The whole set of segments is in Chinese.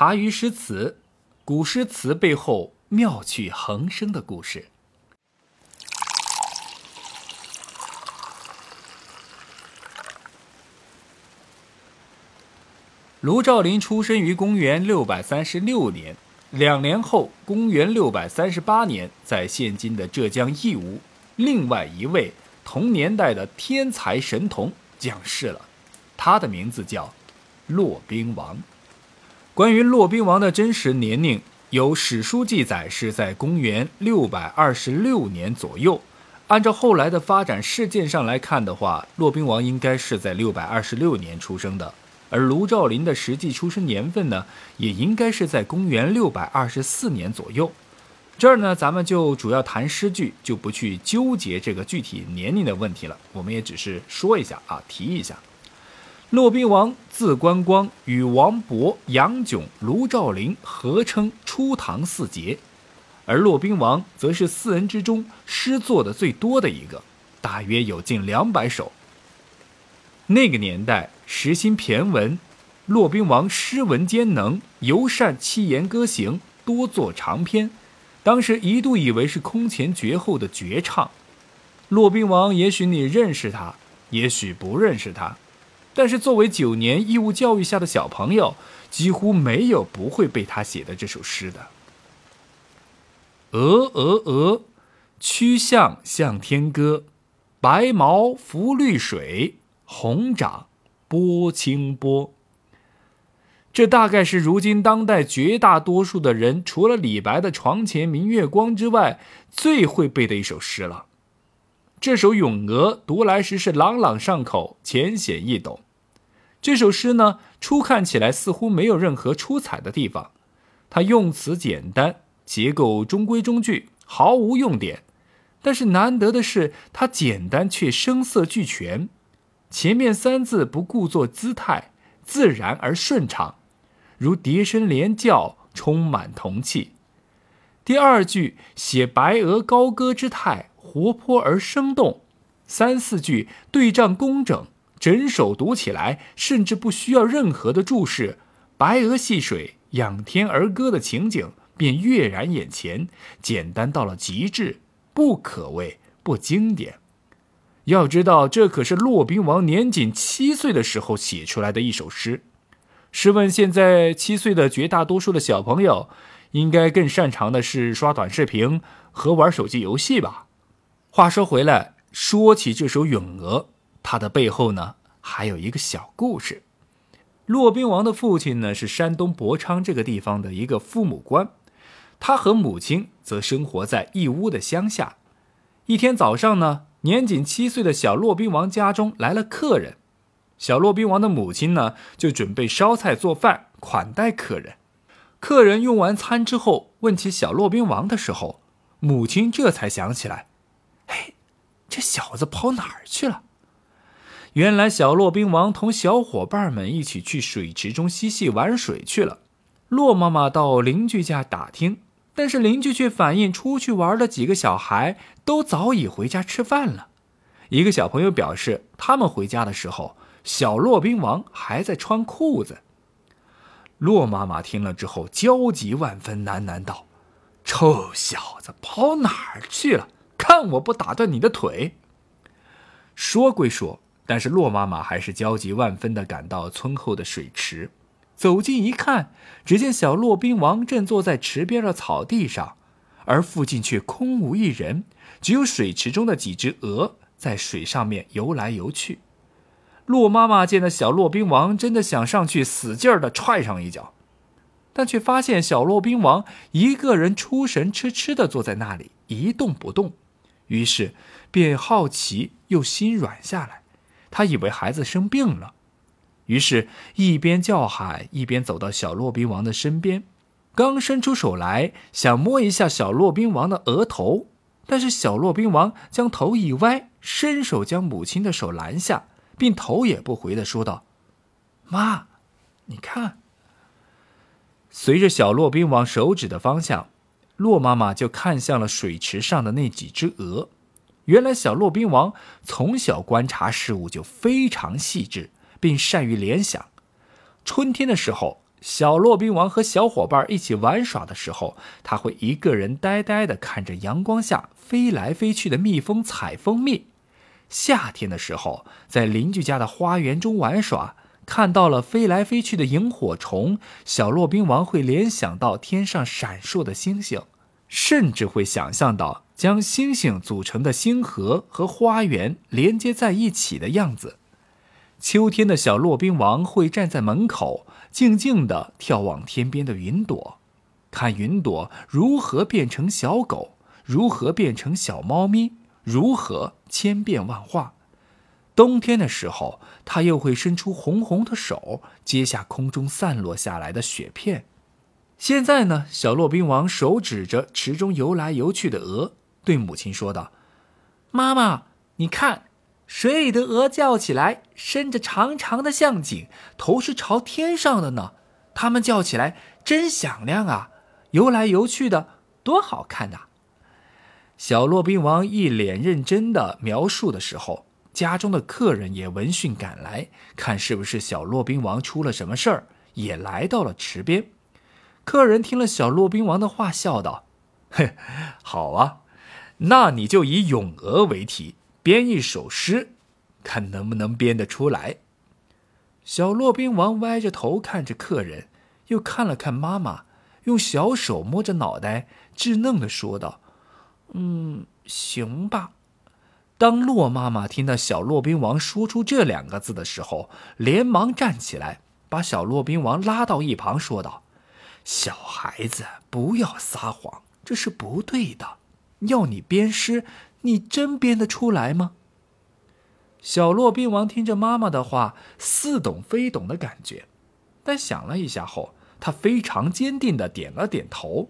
茶余诗词，古诗词背后妙趣横生的故事。卢照邻出生于公元六百三十六年，两年后，公元六百三十八年，在现今的浙江义乌，另外一位同年代的天才神童降世了，他的名字叫骆宾王。关于骆宾王的真实年龄，有史书记载是在公元六百二十六年左右。按照后来的发展事件上来看的话，骆宾王应该是在六百二十六年出生的。而卢照邻的实际出生年份呢，也应该是在公元六百二十四年左右。这儿呢，咱们就主要谈诗句，就不去纠结这个具体年龄的问题了。我们也只是说一下啊，提一下。骆宾王字观光，与王勃、杨炯、卢照邻合称初唐四杰，而骆宾王则是四人之中诗作的最多的一个，大约有近两百首。那个年代。时兴骈文，骆宾王诗文兼能，尤善七言歌行，多作长篇。当时一度以为是空前绝后的绝唱。骆宾王，也许你认识他，也许不认识他，但是作为九年义务教育下的小朋友，几乎没有不会背他写的这首诗的。鹅鹅鹅，曲项向天歌，白毛浮绿水，红掌。拨清波，这大概是如今当代绝大多数的人，除了李白的“床前明月光”之外，最会背的一首诗了。这首《咏鹅》读来时是朗朗上口、浅显易懂。这首诗呢，初看起来似乎没有任何出彩的地方，它用词简单，结构中规中矩，毫无用典。但是难得的是，它简单却声色俱全。前面三字不故作姿态，自然而顺畅，如蝶声连叫，充满童气。第二句写白鹅高歌之态，活泼而生动。三四句对仗工整，整首读起来甚至不需要任何的注释，白鹅戏水、仰天而歌的情景便跃然眼前，简单到了极致，不可谓不经典。要知道，这可是骆宾王年仅七岁的时候写出来的一首诗。试问，现在七岁的绝大多数的小朋友，应该更擅长的是刷短视频和玩手机游戏吧？话说回来，说起这首《咏鹅》，它的背后呢，还有一个小故事。骆宾王的父亲呢，是山东博昌这个地方的一个父母官，他和母亲则生活在义乌的乡下。一天早上呢。年仅七岁的小骆宾王家中来了客人，小骆宾王的母亲呢就准备烧菜做饭款待客人。客人用完餐之后，问起小骆宾王的时候，母亲这才想起来：“嘿，这小子跑哪儿去了？”原来小骆宾王同小伙伴们一起去水池中嬉戏玩水去了。骆妈妈到邻居家打听。但是邻居却反映，出去玩的几个小孩都早已回家吃饭了。一个小朋友表示，他们回家的时候，小骆宾王还在穿裤子。骆妈妈听了之后焦急万分，喃喃道：“臭小子，跑哪儿去了？看我不打断你的腿！”说归说，但是骆妈妈还是焦急万分地赶到村后的水池。走近一看，只见小骆宾王正坐在池边的草地上，而附近却空无一人，只有水池中的几只鹅在水上面游来游去。骆妈妈见了小骆宾王，真的想上去使劲儿的踹上一脚，但却发现小骆宾王一个人出神痴痴的坐在那里一动不动，于是便好奇又心软下来，他以为孩子生病了。于是，一边叫喊，一边走到小骆宾王的身边，刚伸出手来想摸一下小骆宾王的额头，但是小骆宾王将头一歪，伸手将母亲的手拦下，并头也不回的说道：“妈，你看。”随着小骆宾王手指的方向，骆妈妈就看向了水池上的那几只鹅。原来，小骆宾王从小观察事物就非常细致。并善于联想。春天的时候，小骆宾王和小伙伴一起玩耍的时候，他会一个人呆呆地看着阳光下飞来飞去的蜜蜂采蜂蜜。夏天的时候，在邻居家的花园中玩耍，看到了飞来飞去的萤火虫，小骆宾王会联想到天上闪烁的星星，甚至会想象到将星星组成的星河和花园连接在一起的样子。秋天的小骆宾王会站在门口。静静地眺望天边的云朵，看云朵如何变成小狗，如何变成小猫咪，如何千变万化。冬天的时候，他又会伸出红红的手，接下空中散落下来的雪片。现在呢，小骆宾王手指着池中游来游去的鹅，对母亲说道：“妈妈，你看。”水里的鹅叫起来，伸着长长的象颈，头是朝天上的呢。它们叫起来真响亮啊，游来游去的，多好看呐！小骆宾王一脸认真的描述的时候，家中的客人也闻讯赶来，看是不是小骆宾王出了什么事儿，也来到了池边。客人听了小骆宾王的话，笑道：“嘿，好啊，那你就以咏鹅为题。”编一首诗，看能不能编得出来。小骆宾王歪着头看着客人，又看了看妈妈，用小手摸着脑袋，稚嫩的说道：“嗯，行吧。”当骆妈妈听到小骆宾王说出这两个字的时候，连忙站起来，把小骆宾王拉到一旁，说道：“小孩子不要撒谎，这是不对的。要你编诗。”你真编得出来吗？小骆宾王听着妈妈的话，似懂非懂的感觉，但想了一下后，他非常坚定的点了点头。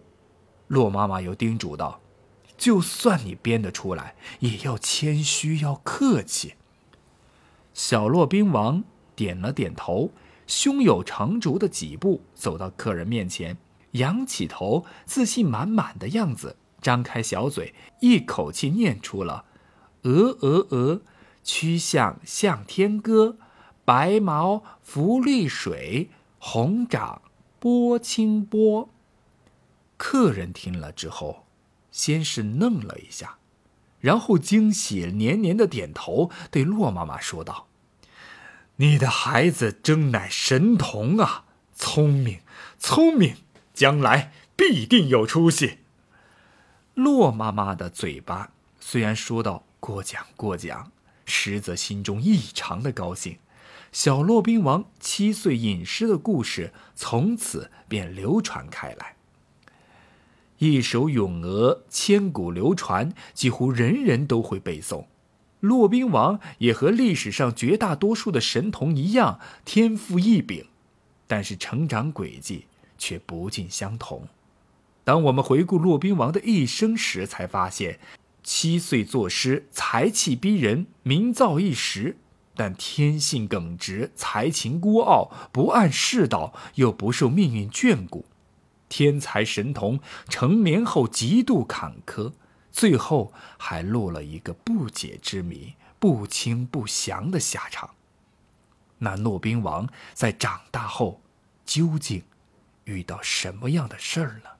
骆妈妈又叮嘱道：“就算你编得出来，也要谦虚，要客气。”小骆宾王点了点头，胸有成竹的几步走到客人面前，仰起头，自信满满的样子。张开小嘴，一口气念出了：“鹅鹅鹅，曲项向天歌，白毛浮绿水，红掌拨清波。”客人听了之后，先是愣了一下，然后惊喜连连的点头，对骆妈妈说道：“你的孩子真乃神童啊，聪明，聪明，将来必定有出息。”骆妈妈的嘴巴虽然说到过奖过奖，实则心中异常的高兴。小骆宾王七岁吟诗的故事从此便流传开来。一首咏鹅千古流传，几乎人人都会背诵。骆宾王也和历史上绝大多数的神童一样，天赋异禀，但是成长轨迹却不尽相同。当我们回顾骆宾王的一生时，才发现，七岁作诗，才气逼人，名噪一时；但天性耿直，才情孤傲，不谙世道，又不受命运眷顾。天才神童成年后极度坎坷，最后还落了一个不解之谜、不清不详的下场。那骆宾王在长大后，究竟遇到什么样的事儿呢？